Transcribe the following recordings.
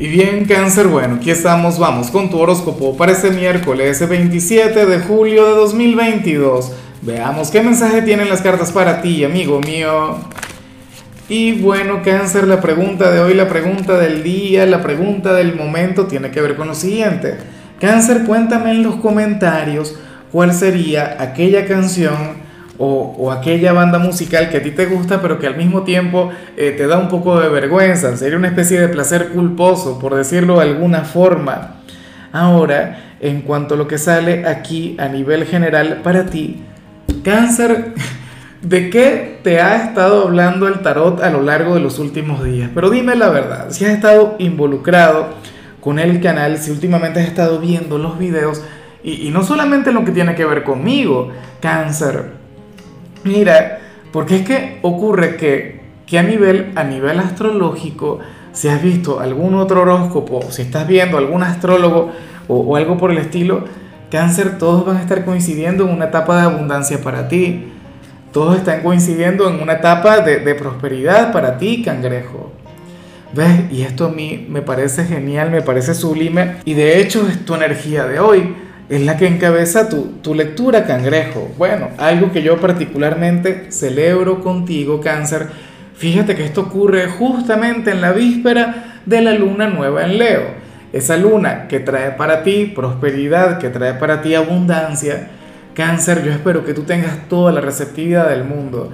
Y bien, cáncer, bueno, aquí estamos, vamos con tu horóscopo para este miércoles 27 de julio de 2022. Veamos qué mensaje tienen las cartas para ti, amigo mío. Y bueno, cáncer, la pregunta de hoy, la pregunta del día, la pregunta del momento tiene que ver con lo siguiente. Cáncer, cuéntame en los comentarios cuál sería aquella canción o, aquella banda musical que a ti te gusta, pero que al mismo tiempo eh, te da un poco de vergüenza, sería una especie de placer culposo, por decirlo de alguna forma. Ahora, en cuanto a lo que sale aquí a nivel general para ti, cáncer, ¿de qué te ha estado hablando el tarot a lo largo de los últimos días? Pero dime la verdad, si has estado involucrado con el canal, si últimamente has estado viendo los videos, y, y no solamente lo que tiene que ver conmigo, cáncer, Mira, porque es que ocurre que, que a, nivel, a nivel astrológico, si has visto algún otro horóscopo, si estás viendo algún astrólogo o, algo por el estilo, cáncer, todos van a estar coincidiendo en una etapa de abundancia para ti. Todos están coincidiendo en una etapa de, de prosperidad para ti, cangrejo. ¿Ves? Y esto a mí me parece genial, me parece sublime. Y de hecho es tu energía de hoy es la que encabeza tu, tu, lectura, cangrejo. Bueno, algo que yo particularmente celebro contigo, cáncer. Fíjate que esto ocurre justamente en la víspera de la luna nueva en Leo. Esa luna que trae para ti prosperidad, que trae para ti abundancia. Cáncer, yo espero que tú tengas toda la receptividad del mundo.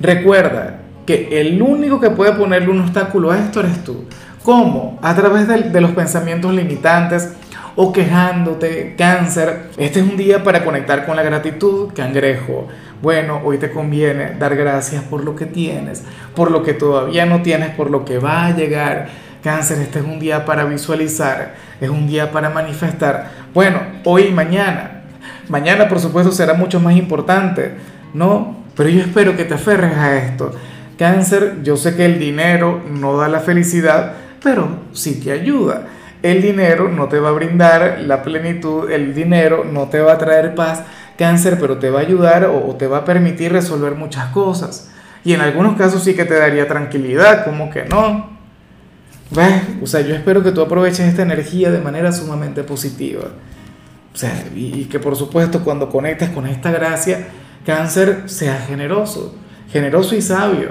Recuerda que el único que puede ponerle un obstáculo a esto eres tú. ¿Cómo? A través de, los pensamientos limitantes, o quejándote, cáncer. Este es un día para conectar con la gratitud, cangrejo. Bueno, hoy te conviene dar gracias por lo que tienes, por lo que todavía no tienes, por lo que va a llegar. Cáncer, este es un día para visualizar, es un día para manifestar. Bueno, hoy y mañana. Mañana, por supuesto, será mucho más importante, ¿no? Pero yo espero que te aferres a esto. Cáncer, yo sé que el dinero no da la felicidad, pero sí te ayuda. El dinero no te va a brindar la plenitud, el dinero no te va a traer paz, cáncer, pero te va a ayudar o, te va a permitir resolver muchas cosas. Y en algunos casos sí que te daría tranquilidad, como que no. ¿Ves? O sea, yo espero que tú aproveches esta energía de manera sumamente positiva. O sea, y, y que por supuesto cuando conectes con esta gracia, cáncer, sea generoso, generoso y sabio.